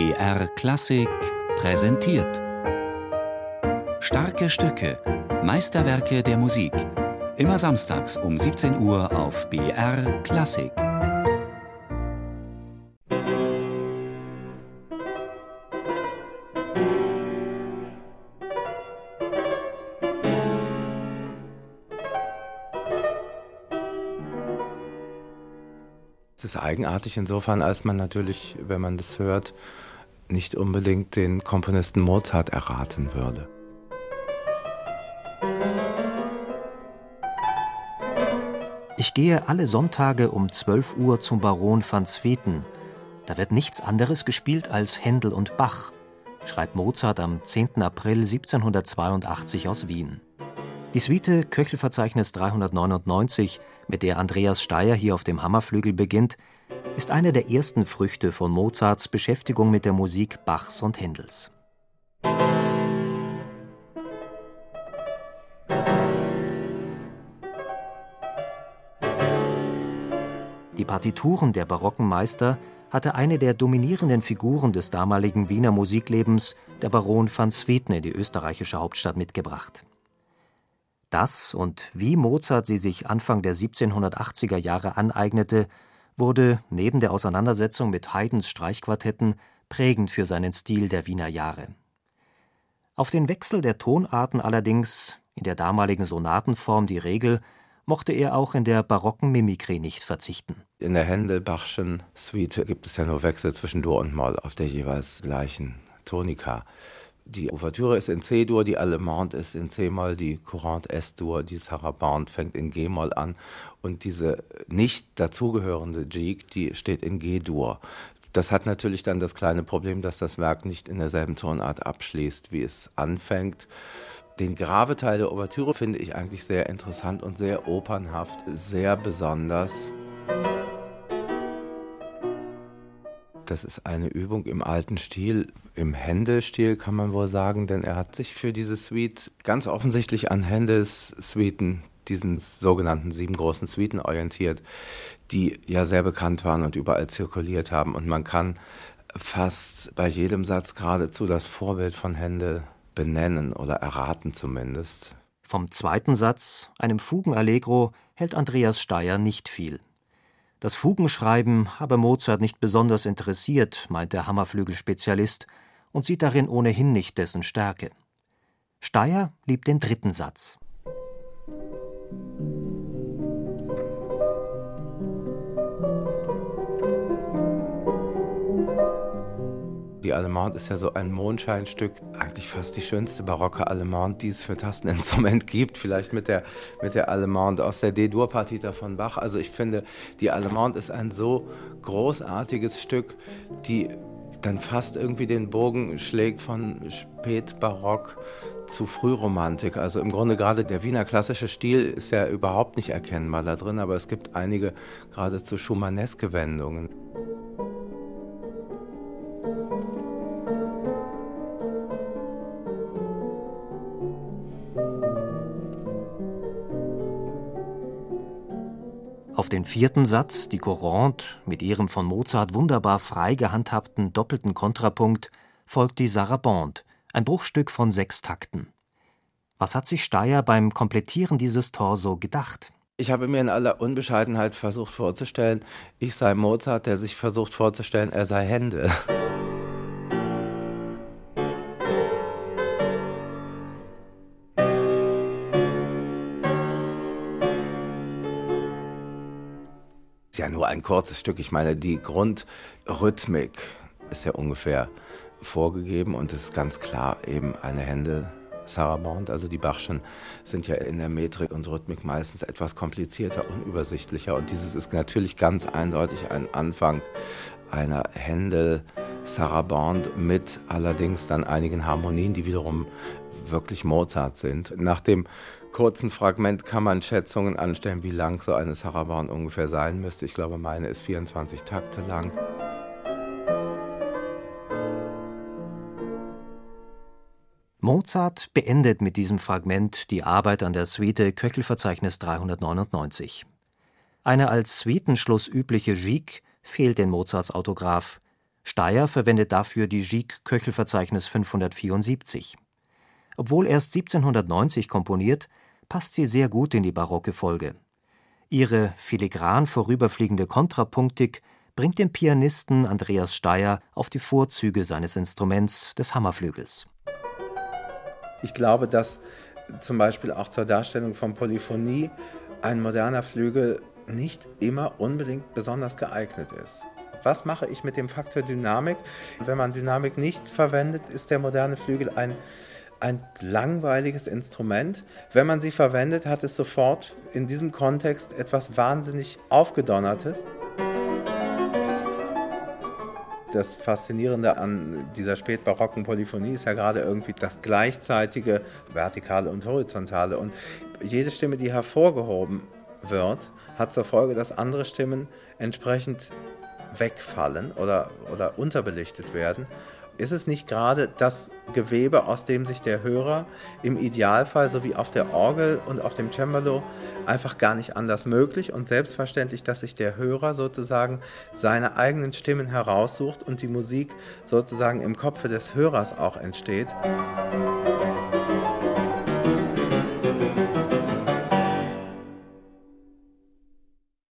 BR Klassik präsentiert. Starke Stücke, Meisterwerke der Musik. Immer samstags um 17 Uhr auf BR Klassik. Es ist eigenartig insofern, als man natürlich, wenn man das hört, nicht unbedingt den Komponisten Mozart erraten würde. Ich gehe alle Sonntage um 12 Uhr zum Baron van Zweten. Da wird nichts anderes gespielt als Händel und Bach, schreibt Mozart am 10. April 1782 aus Wien. Die Suite Köchelverzeichnis 399, mit der Andreas Steyer hier auf dem Hammerflügel beginnt, ist eine der ersten Früchte von Mozarts Beschäftigung mit der Musik Bachs und Händels. Die Partituren der barocken Meister hatte eine der dominierenden Figuren des damaligen Wiener Musiklebens, der Baron van Swieten, die österreichische Hauptstadt mitgebracht. Das und wie Mozart sie sich Anfang der 1780er Jahre aneignete, wurde neben der Auseinandersetzung mit Haydns Streichquartetten prägend für seinen Stil der Wiener Jahre. Auf den Wechsel der Tonarten allerdings, in der damaligen Sonatenform die Regel, mochte er auch in der barocken Mimikrie nicht verzichten. In der Händel-Bachschen Suite gibt es ja nur Wechsel zwischen Dur und Moll auf der jeweils gleichen Tonika. Die Ouvertüre ist in C-Dur, die Allemande ist in C-Moll, die Courante S-Dur, die Sarabande fängt in G-Moll an und diese nicht dazugehörende Gigue, die steht in G-Dur. Das hat natürlich dann das kleine Problem, dass das Werk nicht in derselben Tonart abschließt, wie es anfängt. Den Graveteil der Ouvertüre finde ich eigentlich sehr interessant und sehr opernhaft, sehr besonders. Das ist eine Übung im alten Stil, im Händel-Stil kann man wohl sagen, denn er hat sich für diese Suite ganz offensichtlich an Händels Suiten, diesen sogenannten sieben großen Suiten orientiert, die ja sehr bekannt waren und überall zirkuliert haben. Und man kann fast bei jedem Satz geradezu das Vorbild von Händel benennen oder erraten zumindest. Vom zweiten Satz, einem Fugenallegro, hält Andreas Steyer nicht viel. Das Fugenschreiben habe Mozart nicht besonders interessiert, meint der Hammerflügel-Spezialist und sieht darin ohnehin nicht dessen Stärke. Steyer liebt den dritten Satz. Die Allemande ist ja so ein Mondscheinstück, eigentlich fast die schönste barocke Allemande, die es für Tasteninstrument gibt, vielleicht mit der, mit der Allemande aus der D-Dur-Partita von Bach. Also ich finde, die Allemande ist ein so großartiges Stück, die dann fast irgendwie den Bogen schlägt von Spätbarock zu Frühromantik. Also im Grunde gerade der Wiener klassische Stil ist ja überhaupt nicht erkennbar da drin, aber es gibt einige geradezu schumanneske Wendungen. Auf den vierten Satz, die Courante, mit ihrem von Mozart wunderbar frei gehandhabten doppelten Kontrapunkt, folgt die Sarabande, ein Bruchstück von sechs Takten. Was hat sich Steyer beim Komplettieren dieses Torso gedacht? Ich habe mir in aller Unbescheidenheit versucht vorzustellen, ich sei Mozart, der sich versucht vorzustellen, er sei Händel. Ja nur ein kurzes Stück. Ich meine, die Grundrhythmik ist ja ungefähr vorgegeben und es ist ganz klar eben eine Händel. Sarabande, also die Bachschen, sind ja in der Metrik und Rhythmik meistens etwas komplizierter, unübersichtlicher. Und dieses ist natürlich ganz eindeutig ein Anfang einer Händel Sarabande mit allerdings dann einigen Harmonien, die wiederum wirklich Mozart sind. Nach dem kurzen Fragment kann man Schätzungen anstellen, wie lang so eine Sarabande ungefähr sein müsste. Ich glaube, meine ist 24 Takte lang. Mozart beendet mit diesem Fragment die Arbeit an der Suite Köchelverzeichnis 399. Eine als Suitenschluss übliche Gigue fehlt in Mozarts Autograph. Steyer verwendet dafür die Giek-Köchel-Verzeichnis 574. Obwohl erst 1790 komponiert, passt sie sehr gut in die barocke Folge. Ihre filigran vorüberfliegende Kontrapunktik bringt den Pianisten Andreas Steyer auf die Vorzüge seines Instruments, des Hammerflügels. Ich glaube, dass zum Beispiel auch zur Darstellung von Polyphonie ein moderner Flügel nicht immer unbedingt besonders geeignet ist. Was mache ich mit dem Faktor Dynamik? Wenn man Dynamik nicht verwendet, ist der moderne Flügel ein, ein langweiliges Instrument. Wenn man sie verwendet, hat es sofort in diesem Kontext etwas wahnsinnig Aufgedonnertes. Das Faszinierende an dieser spätbarocken Polyphonie ist ja gerade irgendwie das gleichzeitige Vertikale und Horizontale. Und jede Stimme, die hervorgehoben wird, hat zur Folge, dass andere Stimmen entsprechend wegfallen oder, oder unterbelichtet werden. Ist es nicht gerade das Gewebe, aus dem sich der Hörer im Idealfall sowie auf der Orgel und auf dem Cembalo einfach gar nicht anders möglich und selbstverständlich, dass sich der Hörer sozusagen seine eigenen Stimmen heraussucht und die Musik sozusagen im Kopfe des Hörers auch entsteht? Musik